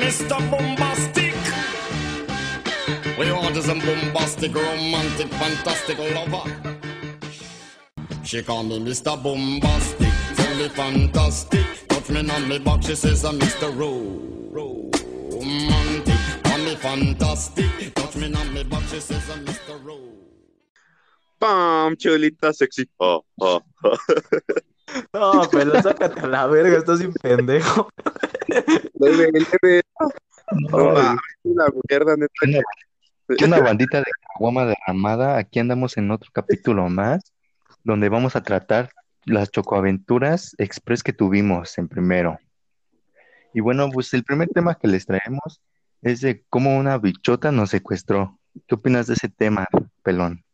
Mr. Bombastic. We want is a bombastic, romantic, fantastic lover. She call me Mr. Bombastic, tell me fantastic. Touch me on me back, she says I'm Mr. Romantic. Call me fantastic, touch me on me back, she says I'm Mr. Romantic. ¡Pam! Cholita sexy. Oh, oh, oh. No, pero sácate a la verga, estás sin pendejo. No, No, una mierda, neta. ¿Qué onda, bandita de caguama derramada? Aquí andamos en otro capítulo más, donde vamos a tratar las chocoaventuras express que tuvimos en primero. Y bueno, pues el primer tema que les traemos es de cómo una bichota nos secuestró. ¿Qué opinas de ese tema, pelón?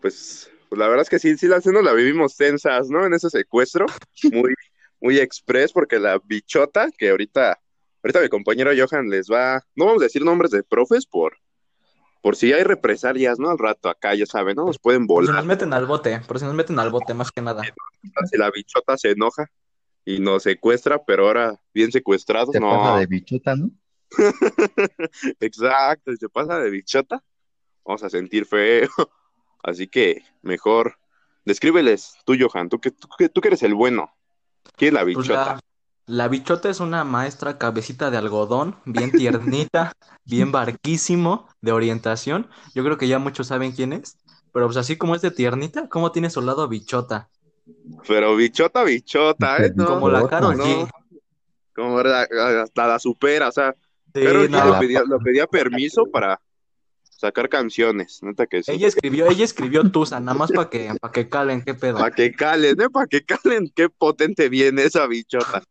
Pues, pues la verdad es que sí, sí, las nos la vivimos tensas, ¿no? En ese secuestro, muy, muy express, porque la bichota, que ahorita, ahorita mi compañero Johan les va, no vamos a decir nombres de profes por, por si hay represalias, ¿no? Al rato acá, ya saben, ¿no? Nos pueden Por si volar. nos meten al bote, por si nos meten al bote, más que nada. Si la bichota se enoja y nos secuestra, pero ahora bien secuestrados, Se no. pasa de bichota, ¿no? Exacto, si se pasa de bichota, vamos a sentir feo. Así que mejor descríbeles tú, Johan, tú que, tú, que- tú que eres el bueno. ¿Quién es la Pues bichota? la, la bichota es una maestra cabecita de algodón, bien tiernita, bien barquísimo, de orientación. Yo creo que ya muchos saben quién es, pero pues así como es de tiernita, ¿cómo tiene su lado bichota? Pero bichota, bichota, ¿eh? No, Como la Karol no. G. Como la- hasta la supera, o sea, Sí, pero no, le pedía, le pedía permiso para sacar canciones, neta que sí. Ella escribió, ella escribió Tusa, nada más para que, para que calen, qué pedo. Para que calen, ¿eh? Para que calen, qué potente viene esa bichota.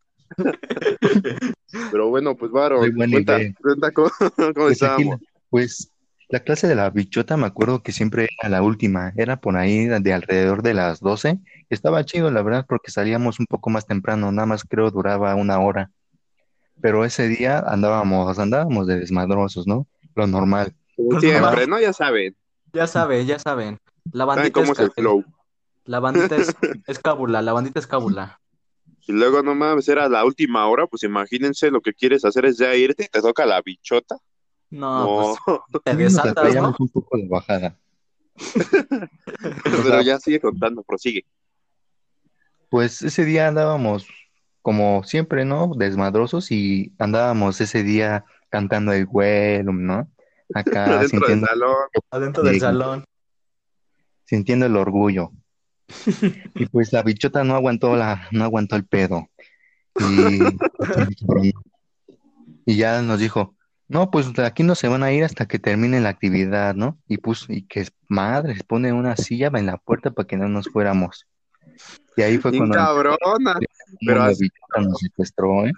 Pero bueno, pues, Varo, cuenta, cuenta cómo, cómo Pues aquí, pues la clase de la bichota me acuerdo que siempre era la última, era por ahí de alrededor de las 12. Estaba chido, la verdad, porque salíamos un poco más temprano, nada más creo duraba una hora. Pero ese día andábamos, andábamos de desmadrosos, ¿no? Lo normal. Como siempre, ¿no? Ya saben, Ya saben, ya saben. La saben bandita cómo es, es el flow. la bandita es, es cábula, la bandita es cábula. Y luego, no mames, era la última hora, pues imagínense, lo que quieres hacer es ya irte y te toca la bichota. No, No, pues te desatas, ¿no? un poco de bajada. pero ya sigue contando, prosigue. Pues ese día andábamos como siempre, ¿no? Desmadrosos y andábamos ese día cantando el vuelo, ¿no? Acá Dentro del sintiendo, salón. Adentro del salón. sintiendo el orgullo. Y pues la bichota no aguantó la, no aguantó el pedo. Y, y ya nos dijo, no, pues de aquí no se van a ir hasta que termine la actividad, ¿no? Y pues, y que madre, pone una silla en la puerta para que no nos fuéramos. Y ahí fue Bien cuando cabrona. pero la así- bichota nos secuestró, ¿eh?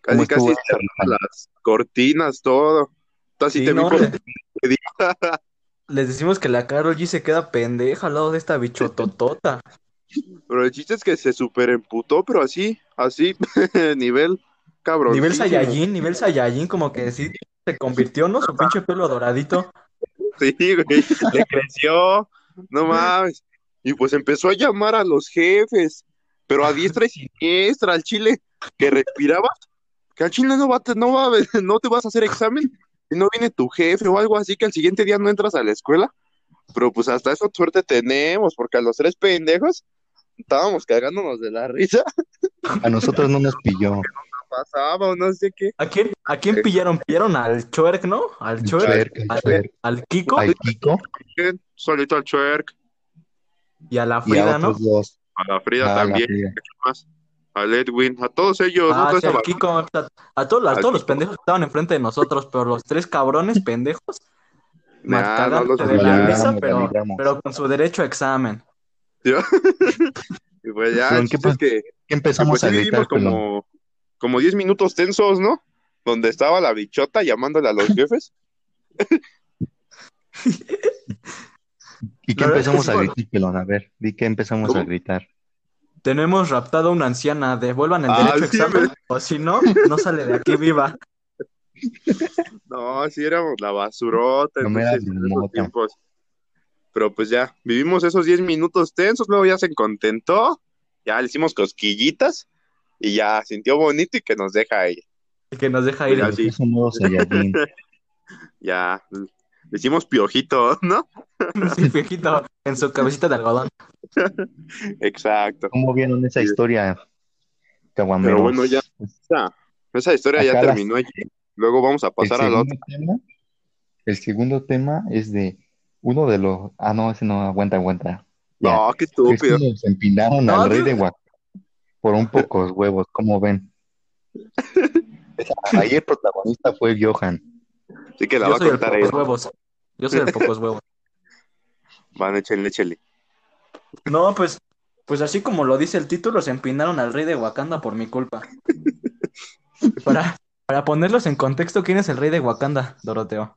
Casi, ¿Cómo estuvo casi cerrando las cortinas, todo. Tú así Sí, te vi no, por- le- Les decimos que la Karol G se queda pendeja al lado de esta bichototota. Pero el chiste es que se super emputó, pero así, así, nivel cabrón. Nivel Saiyajin, nivel Saiyajin, como que sí se convirtió, ¿no? Su pinche pelo doradito. Sí, güey, le creció, no mames. Y pues empezó a llamar a los jefes, pero a diestra y siniestra, al chile, que respiraba, que al chile no va, no va, no te vas a hacer examen, no viene tu jefe o algo así, que al siguiente día no entras a la escuela. Pero pues hasta eso suerte tenemos, porque a los tres pendejos estábamos cagándonos de la risa, A nosotros no nos pilló. pasaba o no sé qué. ¿A quién, a quién pillaron? Pillaron al Chuerk, ¿no? Al Chuerk, al, Chuerk. al Kiko Al Kiko. Solito al Chuerk, y a la y a Frida, ¿no? otros dos. a la Frida Ah, la también, Frida. Al Edwin, a todos ellos, ¿no? Ah, Toda sí, Kiko, a, a todos, a todos los pendejos que estaban enfrente de nosotros, pero los tres cabrones pendejos, Nah, no los de la risa, pero, pues, pero con su derecho a examen. Y pues ya, ¿en qué chiste es pas- que, ¿Qué que, empezamos pues a gritar, como, como 10 minutos tensos, ¿no? Donde estaba la bichota llamándole a los jefes. ¿Y qué es que empezamos sí, a gritar, pelón? A ver, di que empezamos a ¿Cómo? gritar. Tenemos raptado a una anciana, devuelvan el Ah, derecho sí, examen, me- o si no, no sale de aquí viva. No, sí éramos la basurota, No entonces, en esos tiempos. Pero pues ya, vivimos esos 10 minutos tensos, luego ya se contentó, ya le hicimos cosquillitas, y ya sintió bonito y que nos deja ahí. El que nos deja ir. Pues así. Ya, le hicimos piojito, ¿no? Sí, viejito, en su cabecita de algodón. Exacto. ¿Cómo vieron esa historia, caguameros? Pero bueno, ya, esa, esa historia ya las- terminó allí. Luego vamos a pasar a la otra. segundo tema, el segundo tema es de uno de los... Ah, no, ese no, aguanta, aguanta. Ya. No, qué Es que estúpido. nos empinaron No, al rey no. de por un pocos huevos, ¿cómo ven? Ahí el protagonista fue Johan. Así que la Yo va a soy el contar él. pocos huevos. Yo soy el pocos huevos. Van, échenle, échenle. No, pues, pues así como lo dice el título, se empinaron al rey de Wakanda por mi culpa. Para, para ponerlos en contexto, ¿quién es el rey de Wakanda, Doroteo?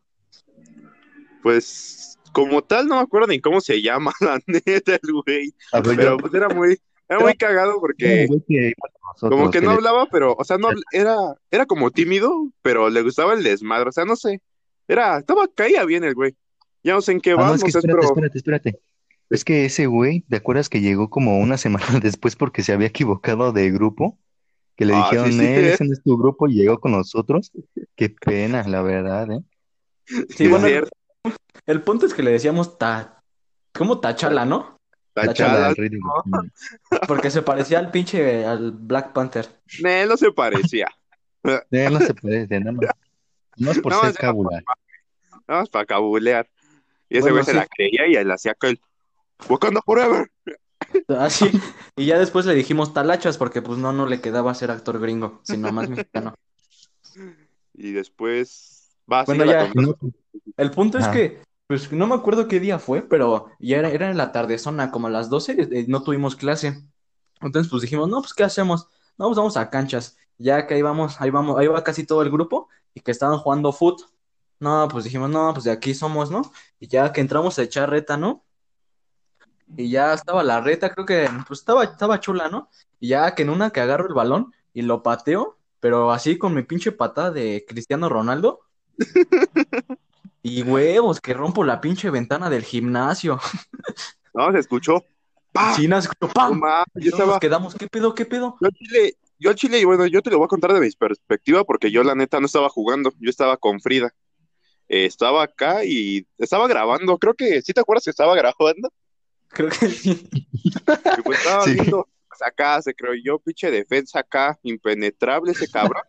Pues, como tal, no me acuerdo ni cómo se llama, la neta, el güey. Ver, Pero yo- pues era muy, era muy cagado porque como que no hablaba, pero, o sea, no era, era como tímido, pero le gustaba el desmadre, o sea, no sé. Era, estaba, caía bien el güey. Ya no sé en qué Ah, no, vamos, es que es, espérate, pero espérate, espérate. Es que ese güey, ¿te acuerdas que llegó como una semana después porque se había equivocado de grupo? Que le Ah, dijeron, sí, sí, "Eh, sí. ese no es tu grupo, y llegó con nosotros. Qué pena, la verdad, ¿eh? Sí, bueno, el punto es que le decíamos ta... ¿Cómo Tachala, no? la la chala, Chala, el rey de Wakanda. Porque se parecía al pinche, al Black Panther. ne, no se parecía. Eh, no se parece, nada más. No es por No, ser es- cábula. Nada más para cabulear. Y ese Bueno, güey se sí. la creía y él hacía aquel Wakanda Forever. Así. Y ya después le dijimos talachas porque pues no, no le quedaba ser actor gringo, sino más mexicano. Y después va a Bueno, ya. El punto es que, pues no me acuerdo qué día fue, pero ya era, era en la tardezona, como a las 12, eh, no tuvimos clase. Entonces, pues dijimos, no, pues ¿qué hacemos? No, pues vamos a canchas. Ya que ahí vamos, ahí vamos, ahí va casi todo el grupo y que estaban jugando foot. No, pues dijimos, no, pues de aquí somos, ¿no? Y ya que entramos a echar reta, ¿no? Y ya estaba la reta, creo que, pues estaba, estaba chula, ¿no? Y ya que en una que agarro el balón y lo pateo, pero así con mi pinche patada de Cristiano Ronaldo. Y huevos, que rompo la pinche ventana del gimnasio. No, se escuchó. China escuchó No ¡pam! Y yo todos nos quedamos, ¿qué pedo, qué pedo? yo al Chile, yo al Chile, y bueno, yo te lo voy a contar de mi perspectiva porque yo la neta no estaba jugando, yo estaba con Frida. Eh, estaba acá y estaba grabando, creo que, ¿sí te acuerdas que estaba grabando? Creo que sí. Y pues estaba Sí. viendo, pues acá se creo yo, pinche defensa acá, impenetrable ese cabrón.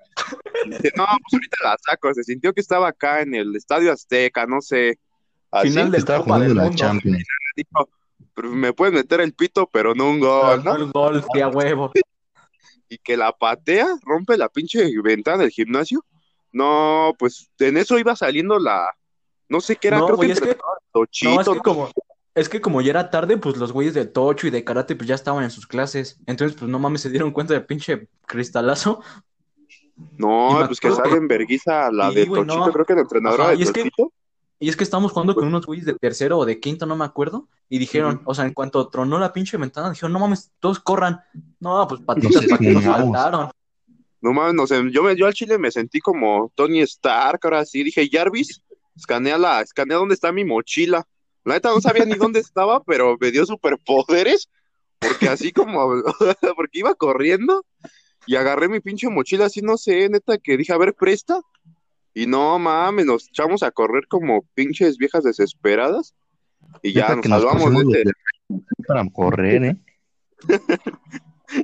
Y dice, no, pues ahorita la saco, se sintió que estaba acá en el Estadio Azteca, no sé. Así, Final de Estaba Copa jugando la Mundo. Champions. dijo, "Pero me puedes meter el pito, pero no un gol, ¿no? El gol, sí, a huevo. Y que la patea, rompe la pinche ventana del gimnasio. No, pues en eso iba saliendo la, no sé qué era, No, creo güey, que es que, no, Tochito, es que como, es que como ya era tarde, pues los güeyes de Tocho y de Karate pues ya estaban en sus clases. Entonces, pues no mames, se dieron cuenta del pinche cristalazo. no, pues que sale en verguiza la de güey, Tochito, no. creo que la entrenadora Ajá, de y es que- Tochito. Y es que estábamos jugando con unos güeyes de tercero o de quinto, no me acuerdo. Y dijeron, o sea, en cuanto tronó la pinche ventana, dijeron, no mames, todos corran. No, pues patitas para que nos faltaron. No mames, no sé, yo, me, yo al chile me sentí como Tony Stark, ahora sí, dije, Jarvis, escanea la, escanea dónde está mi mochila. La neta no sabía ni dónde estaba, pero me dio superpoderes, porque así como, porque iba corriendo y agarré mi pinche mochila así, no sé, neta, que dije, a ver, presta. Y no mames, nos echamos a correr como pinches viejas desesperadas. Y ya nos que nos salvamos pusimos de de- para correr, ¿eh?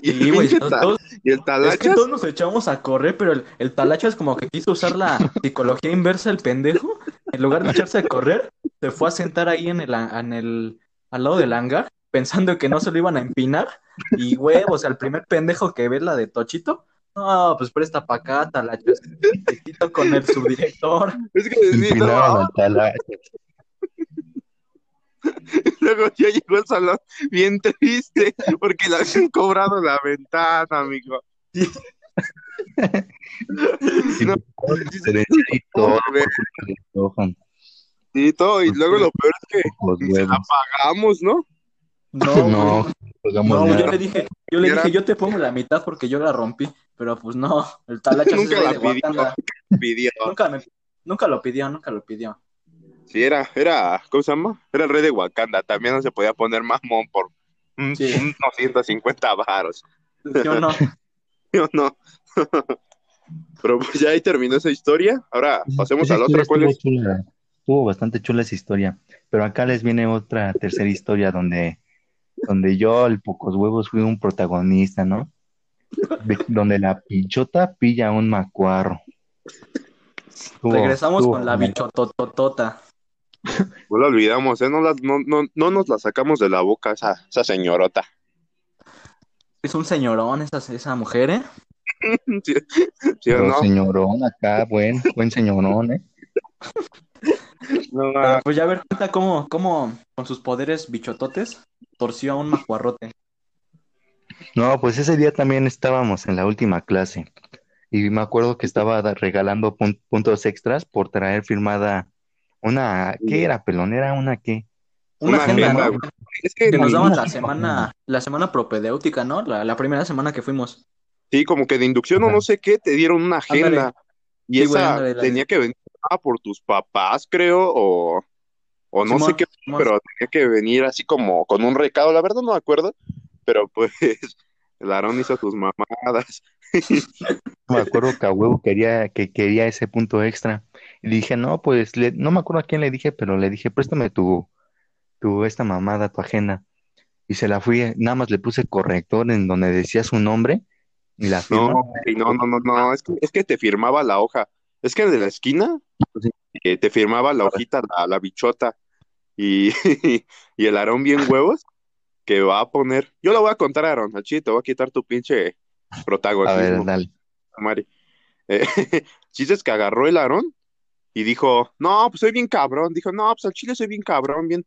Y el Sí, todos- y el Es que talachas, todos nos echamos a correr, pero el, el talachas como que quiso usar la psicología inversa el pendejo. En lugar de echarse a correr, se fue a sentar ahí en el, en el, al lado del hangar, pensando que no se lo iban a empinar. Y huevos, al primer pendejo que ve la de Tochito, no, pues presta pa' acá, talachas. Te quito con el subdirector. es que sí, no, al talacha. Luego ya llegó el salón bien triste porque le habían cobrado la ventana, amigo. Sí, diferencia y todo. Y luego lo peor es que Pocos se la huevos. pagamos, ¿no? No, No, No, yo le dije, yo le dije, yo te pongo la mitad porque yo la rompí. Pero pues no, el talachas Nunca es la de pidió. Nunca, me- nunca lo pidió, nunca lo pidió. Sí, era, era, ¿cómo se llama? Era el rey de Wakanda. También no se podía poner mamón por Sí. unos 150 varos. Yo no. ¿sí o no? Pero pues ya ahí terminó esa historia. Ahora pasemos Esa a la otra. ¿Cuál es? chula. Estuvo bastante chula esa historia. Pero acá les viene otra tercera historia donde, donde yo, el pocos huevos, fui un protagonista, ¿no? De- donde la pichota pilla a un macuarro. Estuvo- Regresamos estuvo con la bichotototota. No la olvidamos, ¿eh? No, la- no, no, no nos la sacamos de la boca esa, esa señorota. Es un señorón esa, esa mujer, ¿eh? ¿Sí, sí o Pero no? señorón acá, buen, buen señorón, ¿eh? No, Pero, pues ya a ver, cuenta cómo, cómo con sus poderes bichototes torció a un macuarrote. No, pues ese día también estábamos en la última clase y me acuerdo que estaba regalando pun- puntos extras por traer firmada una, ¿qué era, pelón? ¿Era una qué? Una Una agenda, agenda, ¿no? güey. es que Que nos daban la semana, la semana propedéutica, ¿no? La, la primera semana que fuimos. sí, como que de inducción o no sé qué, te dieron una agenda. Ándale. Y Sí, güey, esa ándale, tenía que venir ah, por tus papás, creo, o, o no sé qué, Simón. pero tenía que venir así como con un recado. La verdad no me acuerdo, pero pues el Aarón hizo tus mamadas. Me acuerdo que a huevo quería, que quería ese punto extra. Y dije, no, pues le- no me acuerdo a quién le dije, pero le dije, préstame tu, tu esta mamada, tu agenda. Y se la fui, nada más le puse corrector en donde decía su nombre y la firma. No, no, no, no, no, es que, es que te firmaba la hoja. Es que de la esquina eh, te firmaba la hojita, la, la bichota. Y, y el Aarón bien huevos que va a poner. Yo lo voy a contar, Aarón. Al chile te voy a quitar tu pinche A ver, protagonismo, dale. Mari. Eh, chiste es que agarró el Aarón y dijo, no, pues soy bien cabrón. Dijo, no, pues al chile soy bien cabrón, bien,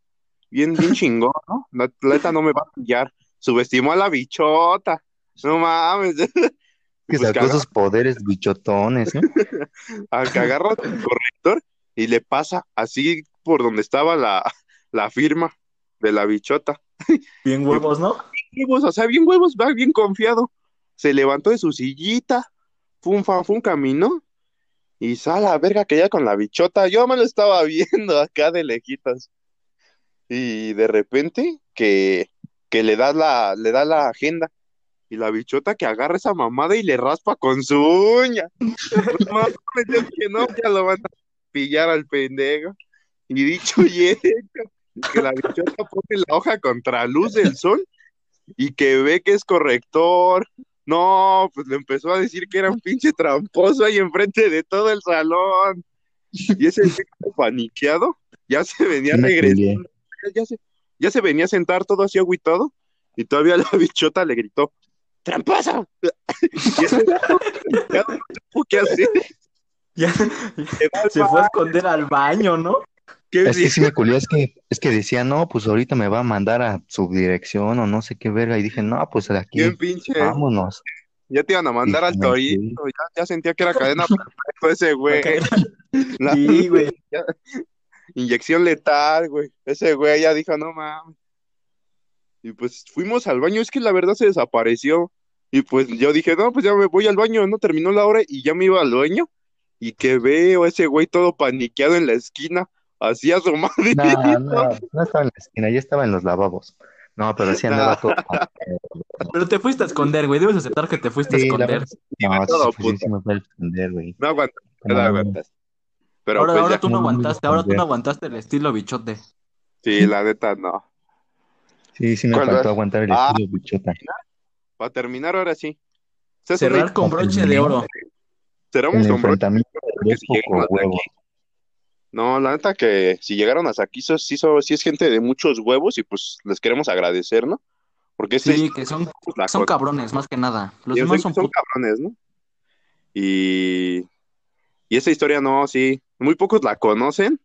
bien, bien chingón, ¿no? La atleta no me va a pillar. Subestimó a la bichota. No mames. Que Pues sacó sus poderes bichotones, ¿eh? a que agarra el corrector y le pasa así por donde estaba la, la firma de la bichota. Bien huevos, ¿no? Huevos, o sea, bien huevos, va bien confiado. Se levantó de su sillita, fum, fan, fum, caminó y sale a verga que ya con la bichota. Yo me lo estaba viendo acá de lejitos. Y de repente que, que le da la, le da la agenda. Y la bichota que agarra esa mamada y le raspa con su uña. Dije, no, ya lo van a pillar al pendejo. Y dicho y hecho, que la bichota pone la hoja contra luz del sol y que ve que es corrector. No, pues le empezó a decir que era un pinche tramposo ahí enfrente de todo el salón. Y ese tipo paniqueado ya se venía regresando. Ya se, ya se venía a sentar todo así agüitado y todavía la bichota le gritó, ¡tramposo! Y ese paniqueado no supo qué hacer. Ya, se fue a esconder al baño, ¿no? ¿Qué Es que sí me culió, es que, es que decía, no, pues ahorita me va a mandar a subdirección o no sé qué verga. Y dije, no, pues de aquí, Bien pinche. vámonos. Ya te iban a mandar al torito. Ya, ya sentía que era cadena perpetua ese güey. La Sí, güey. inyección letal, güey. Ese güey ya dijo, no mames. Y pues fuimos al baño. Es que la verdad se desapareció. Y pues yo dije, no, pues ya me voy al baño. No terminó la hora y ya me iba al baño. Y que veo a ese güey todo paniqueado en la esquina. Así asomado. No, no, no estaba en la esquina, ya estaba en los lavabos. No, pero sí andaba todo. Pero te fuiste a esconder, güey. Debes aceptar que te fuiste a Sí, esconder. no, todo sí, sí, sí, puto. sí me fue a esconder, güey. No aguantas, no No, aguantas. Pero ahora pues ahora ya. tú no aguantaste, ahora tú no aguantaste el estilo bichote. Sí, la neta no. Sí, sí me ¿Cuál faltó aguantar el Ah. estilo bichota. Para terminar, ahora sí. Cerrar con broche de oro. Cerramos con broche enfrentamiento de que dos si llegaron hasta huevos. aquí. No, la neta que si llegaron hasta aquí, so- sí, so- sí es gente de muchos huevos y pues les queremos agradecer, ¿no? Porque esta Sí, que son, pues, la son cabrones, más que nada. Los demás son son cabrones, ¿no? Y, y esa historia no, sí, muy pocos la conocen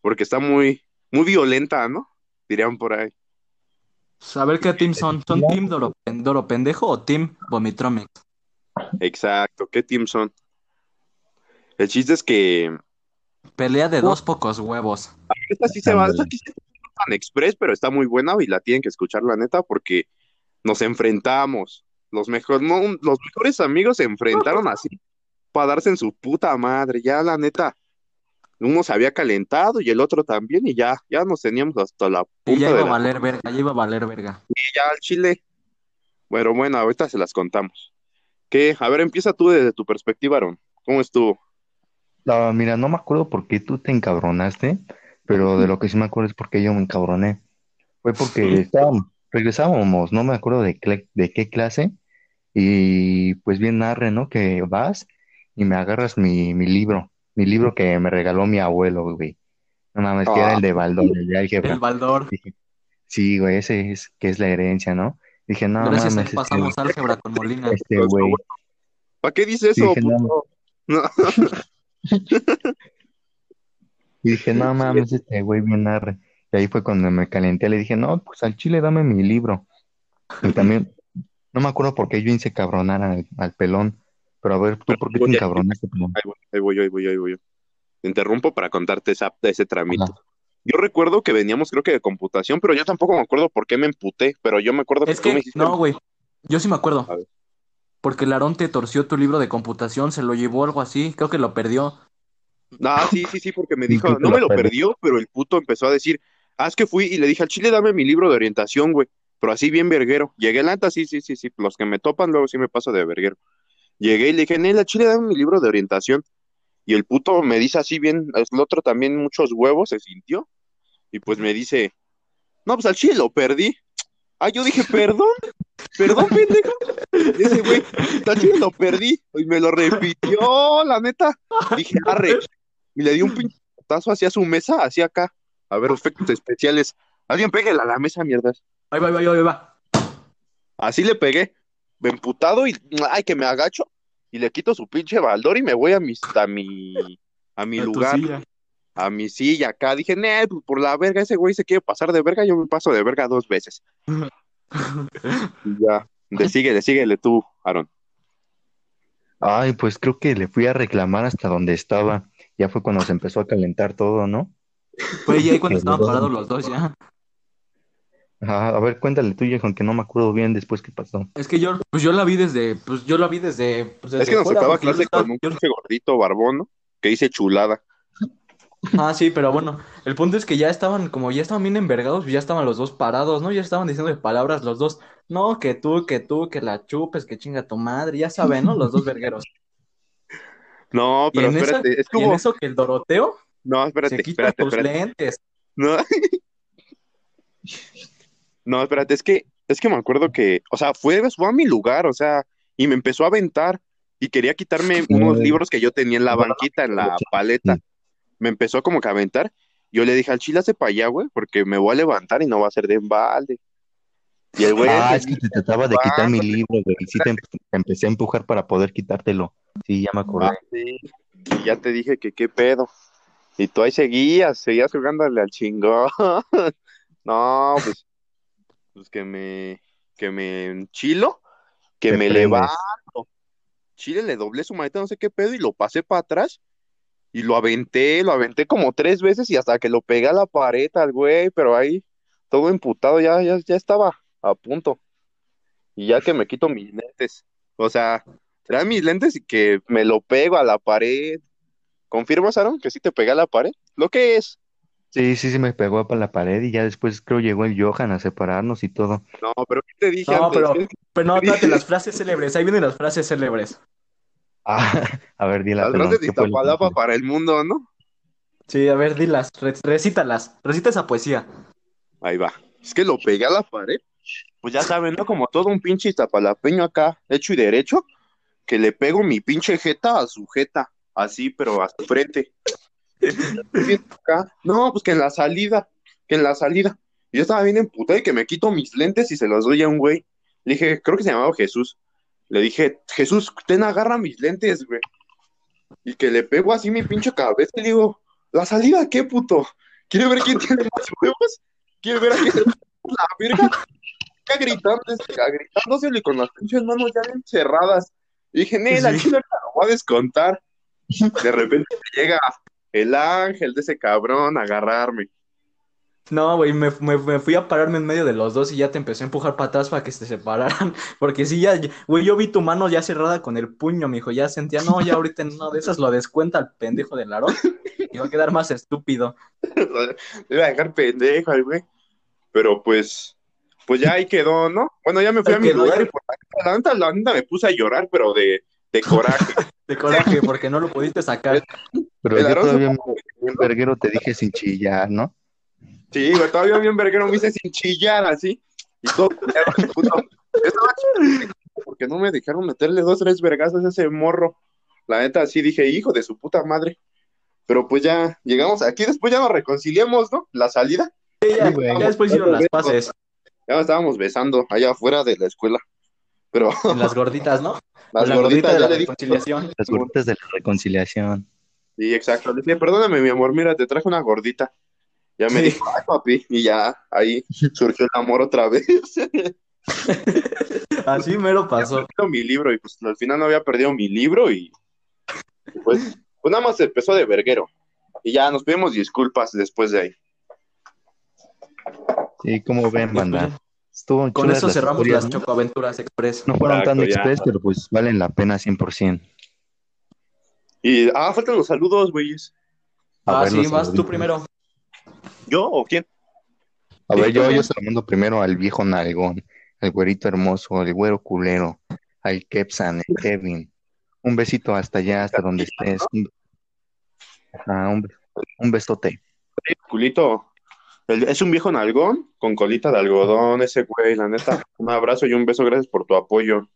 porque está muy, muy violenta, ¿no? Dirían por ahí. A ver qué team son. ¿Son team Doro, Doro Pendejo o team Vomitromex? Exacto, ¿qué team son? El chiste es que Pelea de dos pocos huevos. esta sí se va, esta sí se va tan express, pero está muy buena y la tienen que escuchar la neta porque nos enfrentamos. Los, mejor, no, los mejores amigos se enfrentaron así para darse en su puta madre. Ya la neta, uno se había calentado y el otro también y ya, ya nos teníamos hasta la Y punta ya de iba a la valer verga, ya iba a valer verga. ya al chile. Bueno, bueno, ahorita se las contamos. ¿Qué? A ver, empieza tú desde tu perspectiva, Aaron. ¿Cómo estuvo? Mira, no me acuerdo por qué tú te encabronaste, pero de lo que sí me acuerdo es porque yo me encabroné. Fue porque estábamos, regresábamos, no me acuerdo de, de qué clase, y pues bien narre, ¿no? Que vas y me agarras mi, mi libro, mi libro que me regaló mi abuelo, güey. No mames, que era el de Baldor, el de álgebra. El Baldor. Dije, sí, güey, ese es que es la herencia, ¿no? Dije, no Gracias a mames, él pasamos álgebra con Molina. este, este güey. ¿Para qué dice eso, Dije, no. puto? No. Y dije, no mames, este güey bien arre. Y ahí fue cuando me calenté, le dije, no, pues al chile dame mi libro. Y también, no me acuerdo por qué yo hice cabronar al, al pelón, pero a ver, ¿tú por qué te encabronaste, pelón? Ahí voy, ahí voy, ahí voy, ahí voy. Te interrumpo para contarte esa, ese tramito. Ajá. Yo recuerdo que veníamos, creo que de computación, pero yo tampoco me acuerdo por qué me emputé, pero yo me acuerdo Es tú me que, hiciste no, güey. Yo sí me acuerdo. A ver. Porque el Aarón te torció tu libro de computación, se lo llevó algo así, creo que lo perdió. Ah, sí, sí, sí, porque me dijo, no me lo perdió, pero el puto empezó a decir, ah, es que fui y le dije al chile, dame mi libro de orientación, güey, pero así bien verguero. Llegué la neta, sí, sí, sí, sí, los que me topan luego sí me paso de verguero. Llegué y le dije, Nel, al chile, dame mi libro de orientación. Y el puto me dice así bien, el otro también muchos huevos se sintió, y pues me dice, no, pues al chile lo perdí. Ah, yo dije, perdón, perdón, pendejo. Ese güey, al chile lo perdí, y me lo repitió, la neta. Dije, arre, y le di un pinche putazo hacia su mesa, hacia acá. A ver, efectos especiales. Alguien pégale a la mesa, mierdas. Ahí va, ahí va, ahí va. Así le pegué, emputado y ay, que me agacho y le quito su pinche baldor y me voy a mi, a mi, a mi A lugar, a mi silla acá. Dije, "Nee, pues, por la verga, ese güey se quiere pasar de verga, yo me paso de verga dos veces. Ya, de síguele, síguele tú, Aaron. Ay, pues creo que le fui a reclamar hasta donde estaba. Ya fue cuando se empezó a calentar todo, ¿no? Fue ya ahí cuando estaban parados los dos ya. Ajá, a ver, cuéntale tú, con que no me acuerdo bien después qué pasó. Es que yo, pues yo la vi desde, pues yo la vi desde, pues Es que nos fuera, clase estaba- con un yo- gordito barbón, ¿no? Que dice chulada. Ah, sí, pero bueno, el punto es que ya estaban, como ya estaban bien envergados, pues ya estaban los dos parados, ¿no? Ya estaban diciendo de palabras los dos, no, que tú, que tú, que la chupes, que chinga tu madre, ya saben, ¿no? Los dos vergueros. No, pero en, esa- espérate, es que y en eso que el Doroteo No, se quita espérate, tus espérate. lentes. No. No, espérate, es que, es que me acuerdo que, o sea, fue, fue a mi lugar, o sea, y me empezó a aventar y quería quitarme unos libros que yo tenía en la banquita, en la paleta. Me empezó como que a aventar. Yo le dije al chile, hace para allá, güey, porque me voy a levantar y no va a ser de embalde. Y el güey, Ah, es que te trataba de quitar mi libro, güey. Y sí te, te empecé a empujar para poder quitártelo. Sí, ya me acordé. Ah, sí. Y ya te dije que qué pedo. Y tú ahí seguías, seguías jugándole al chingón. No, pues, pues que me, que me enchilo, que Te me prendes. levanto. Chile le doblé su maleta, no sé qué pedo, y lo pasé para atrás. Y lo aventé, lo aventé como tres veces y hasta que lo pegué a la pared al güey, pero ahí todo emputado, ya, ya, ya estaba a punto. Y ya que me quito mis lentes, o sea, trae mis lentes y que me lo pego a la pared. ¿Confirmas, Aaron, que sí te pegué a la pared? ¿Lo que es? Sí, sí, sí, me pegó para la pared y ya después creo llegó el Johan a separarnos y todo. No, pero ¿qué te dije No, antes? pero, ¿Qué- pero no, espérate, las frases célebres, ahí vienen las frases célebres. Ah, a ver, dile Las grandes de Iztapalapa para el mundo, ¿no? Sí, a ver, dilas, re- recítalas, recita esa poesía. Ahí va. Es que lo pegué a la pared. Pues ya saben, ¿no? Como todo un pinche iztapalapeño acá, hecho y derecho, que le pego mi pinche jeta a su jeta, así, pero a su frente. No, pues que en la salida, que en la salida. Yo estaba bien emputado y que me quito mis lentes y se los doy a un güey. Le dije, creo que se llamaba Jesús. Le dije, Jesús, ten, agarra mis lentes, güey. Y que le pego así mi pinche cabeza y le digo, ¿la salida qué, puto? ¿Quiere ver quién tiene más huevos? ¿Quiere ver a quién la verga? Ya gritando, gritándosele con las pinches manos ya bien cerradas. Y dije, Nela, Sí. chile, lo voy a descontar. De repente llega el ángel de ese cabrón a agarrarme. No, güey, me, me- me fui a pararme en medio de los dos y ya te empecé a empujar para atrás para que se separaran. Porque sí, ya, güey, yo vi tu mano ya cerrada con el puño, mijo. Ya sentía, no, ya ahorita en una de esas lo descuenta el pendejo del Larón y va a quedar más estúpido. Le iba a dejar pendejo al güey. Pero pues, pues ya ahí quedó, ¿no? Bueno, ya me fui a mi lugar y por la neta, la neta me puse a llorar, pero de, de coraje. De coraje, porque no lo pudiste sacar. Pero El yo todavía bien verguero te dije sin chillar, ¿no? Sí, güey, todavía bien verguero me hice sin chillar así. Y todo, puto. Porque no me dejaron meterle dos, tres vergazos a ese morro. La neta, sí dije, hijo de su puta madre. Pero pues ya llegamos aquí, después ya nos reconciliamos, ¿no? La salida. Sí, ya, güey. ya después hicieron las paces Ya nos estábamos besando allá afuera de la escuela. Pero en las gorditas, ¿no? las la gordita gorditas de ya la dije. reconciliación. Las gorditas de la reconciliación. Sí, exacto. Le dije, perdóname, mi amor, mira, te traje una gordita. Ya me Sí. dijo, ay, papi, y ya ahí surgió el amor otra vez. Así mero pasó. perdido mi libro y pues al final no había perdido mi libro y pues, pues nada más se empezó de verguero. Y ya nos pedimos disculpas después de ahí. Sí, como ven, banda. Estuvo Con chulas eso las cerramos historias, las ¿no? Chocoaventuras Express. No fueron tan Exacto, ya. express, pero pues valen la pena 100%. Y, ah, faltan los saludos, güeyes. A Ah, sí, vas tú primero. ¿Yo o quién? A ver, yo, tú. yo se lo mando primero al viejo nalgón, al güerito hermoso, al güero culero, al Kepsan, el Kevin. Un besito hasta allá, hasta donde estés. Un, Ajá, un, un besote. Culito. El- es un viejo nalgón con colita de algodón, ese güey, la neta. Un abrazo y un beso, gracias por tu apoyo.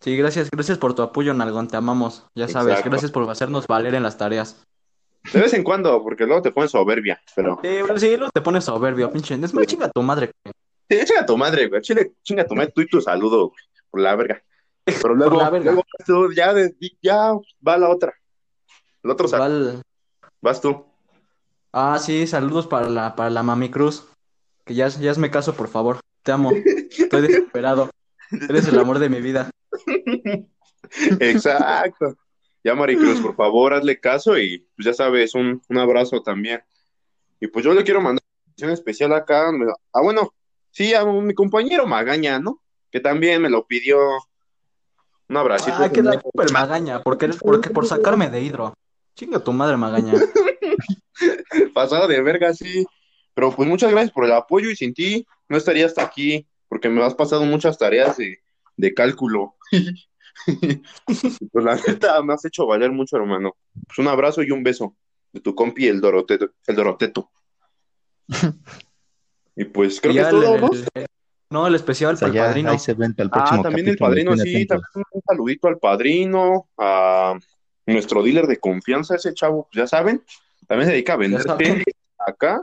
Sí, gracias, gracias por tu apoyo, Nalgón, te amamos. Ya sabes, Exacto. gracias por hacernos valer en las tareas. De vez en cuando, porque luego te pones soberbia, pero... Sí, pero sí, luego te pones soberbio, pinche. Es más chinga tu madre. güey. Sí, chinga tu madre, güey. Chile, chinga tu madre, tú y tu saludo, güey, por la verga. Pero luego, la verga. luego tú, ya, ya va la otra. El otro sal- Igual- vas tú. Ah, sí, saludos para la, para la Mami Cruz. Que ya, ya hazme caso, por favor. Te amo. Estoy desesperado. Eres el amor de mi vida. Exacto. Ya, Maricruz, por favor, hazle caso y pues ya sabes, un, un abrazo también. Y pues yo le quiero mandar una mención especial acá. Ah, bueno, sí, a mi compañero Magaña, ¿no? Que también me lo pidió. Un abracito. Ah, que la culpa el Magaña, porque, porque por sacarme de hidro. Chinga tu madre, Magaña. Pasado de verga, sí. Pero pues muchas gracias por el apoyo y sin ti no estaría hasta aquí, porque me has pasado muchas tareas de, de cálculo. pues la neta me has hecho valer mucho, hermano. Pues un abrazo y un beso de tu compi, el Doroteto. El Doroteto. y pues creo Y que es todo, ¿no? el- no, el especial O sea, para el ya padrino. ahí se Ah, también el padrino, sí, atentos. también un saludito al padrino, a nuestro dealer de confianza, ese chavo, pues ya saben, también se dedica a vender acá.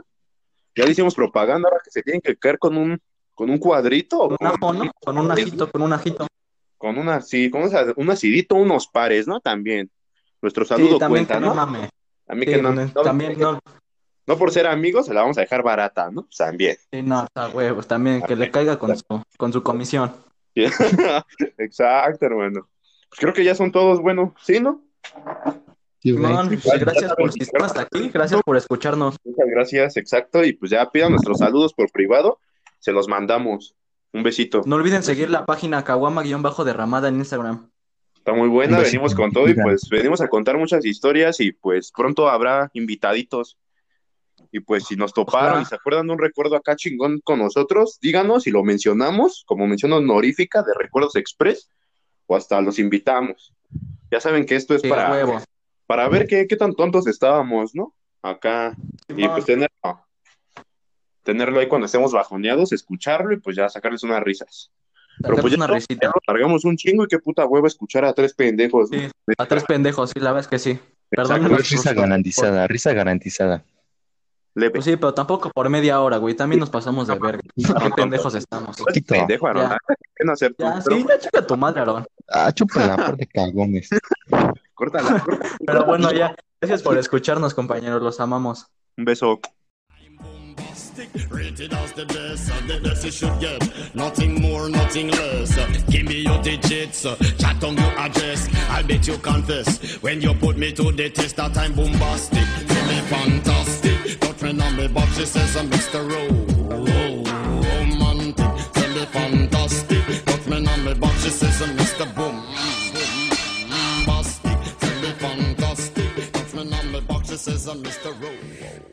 Ya le hicimos propaganda ahora que se tienen que caer con un con un cuadrito o Con un ajo, ¿no? Con un ajito, con un ajito. Con una sí, con un- un acidito, unos pares, ¿no? También. Nuestro Sí, saludo también cuenta, que no ¿no? mame. A mí Sí, que no, no, no- también no. no por ser amigos se la vamos a dejar barata, ¿no? También. Sí, no, está huevos, también que le caiga con su, con su comisión. Exacto, hermano. Pues creo que ya son todos, bueno, ¿sí, no? Sí. Simón, pues, gracias por si están hasta aquí, gracias por escucharnos. Muchas gracias, exacto. Y pues ya pidan nuestros saludos por privado, se los mandamos. Un besito. No olviden seguir la página Kawama-derramada en Instagram. Está muy buena, venimos con todo y pues venimos a contar muchas historias y pues pronto habrá invitaditos. Y pues si nos toparon Ojalá. y se acuerdan de un recuerdo acá chingón con nosotros, díganos y lo mencionamos como mención honorífica de Recuerdos Express o hasta los invitamos. Ya saben que esto es Sí, para, huevo. para ver qué, qué tan tontos estábamos, ¿no? Acá. Y pues tenerlo, tenerlo ahí cuando estemos bajoneados, escucharlo y pues ya sacarles unas risas. Pero pues ya, una risita. nos largamos un chingo y qué puta hueva escuchar a tres pendejos. a tres pendejos, sí, la verdad es que sí. Perdón. Risa garantizada, risa garantizada. Leve. Pues sí, pero tampoco por media hora, güey. También nos pasamos de verga. Qué pendejos estamos. Poquito. Pendejo, Aaron. Ya. ¿Qué hacer tú? Ya, Pero sí, ya chica tu madre, Aarón. Ah, chupa la par de cagones. córtala, córtala. Pero bueno, ya. Gracias por escucharnos, compañeros. Los amamos. Un beso. fantastic. Rated as the best the best you should get. Nothing more, nothing less. Give me your digits, chat on your address. I bet you confess when you put me to the test. That I'm bombastic, feel me fantastic. Don't on me, but she says I'm Mr. Romantic, tell me fantastic. On she says I'm Mr. Bombastic, tell me fantastic. On she says I'm Mr. Rowe.